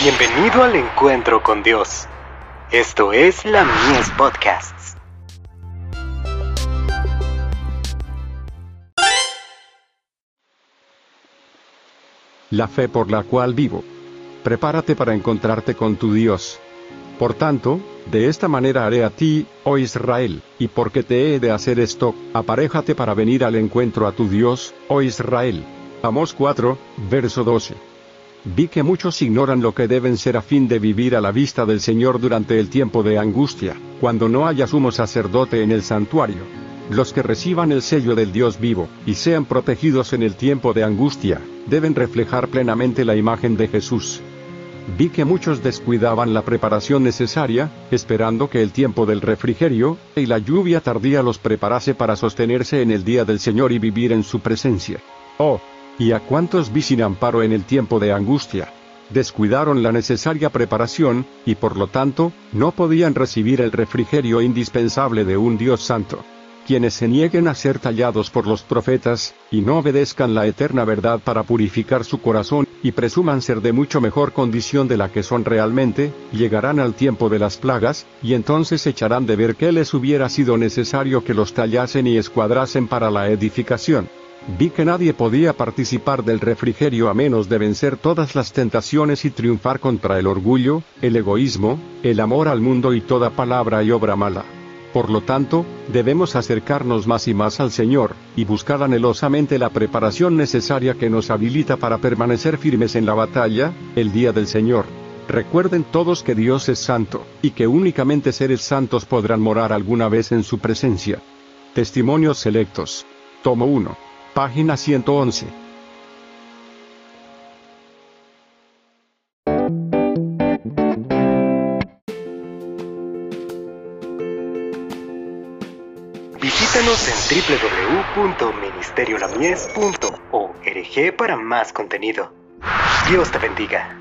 Bienvenido al encuentro con Dios. Esto es la Mies Podcasts. La fe por la cual vivo. Prepárate para encontrarte con tu Dios. Por tanto, de esta manera haré a ti, oh Israel, y porque te he de hacer esto, aparéjate para venir al encuentro a tu Dios, oh Israel. Amos 4, verso 12. Vi que muchos ignoran lo que deben ser a fin de vivir a la vista del Señor durante el tiempo de angustia, cuando no haya sumo sacerdote en el santuario. Los que reciban el sello del Dios vivo, y sean protegidos en el tiempo de angustia, deben reflejar plenamente la imagen de Jesús. Vi que muchos descuidaban la preparación necesaria, esperando que el tiempo del refrigerio y la lluvia tardía los preparase para sostenerse en el día del Señor y vivir en su presencia. Oh, ¿Y a cuántos vi sin amparo en el tiempo de angustia? Descuidaron la necesaria preparación, y por lo tanto, no podían recibir el refrigerio indispensable de un Dios santo. Quienes se nieguen a ser tallados por los profetas, y no obedezcan la eterna verdad para purificar su corazón, y presuman ser de mucho mejor condición de la que son realmente, llegarán al tiempo de las plagas, y entonces echarán de ver que les hubiera sido necesario que los tallasen y escuadrasen para la edificación. Vi que nadie podía participar del refrigerio a menos de vencer todas las tentaciones y triunfar contra el orgullo, el egoísmo, el amor al mundo y toda palabra y obra mala. Por lo tanto, debemos acercarnos más y más al Señor, y buscar anhelosamente la preparación necesaria que nos habilita para permanecer firmes en la batalla, el día del Señor. Recuerden todos que Dios es santo, y que únicamente seres santos podrán morar alguna vez en su presencia. Testimonios selectos. Tomo 1. Página 111. Visítanos en www.ministeriolamies.org para más contenido. Dios te bendiga.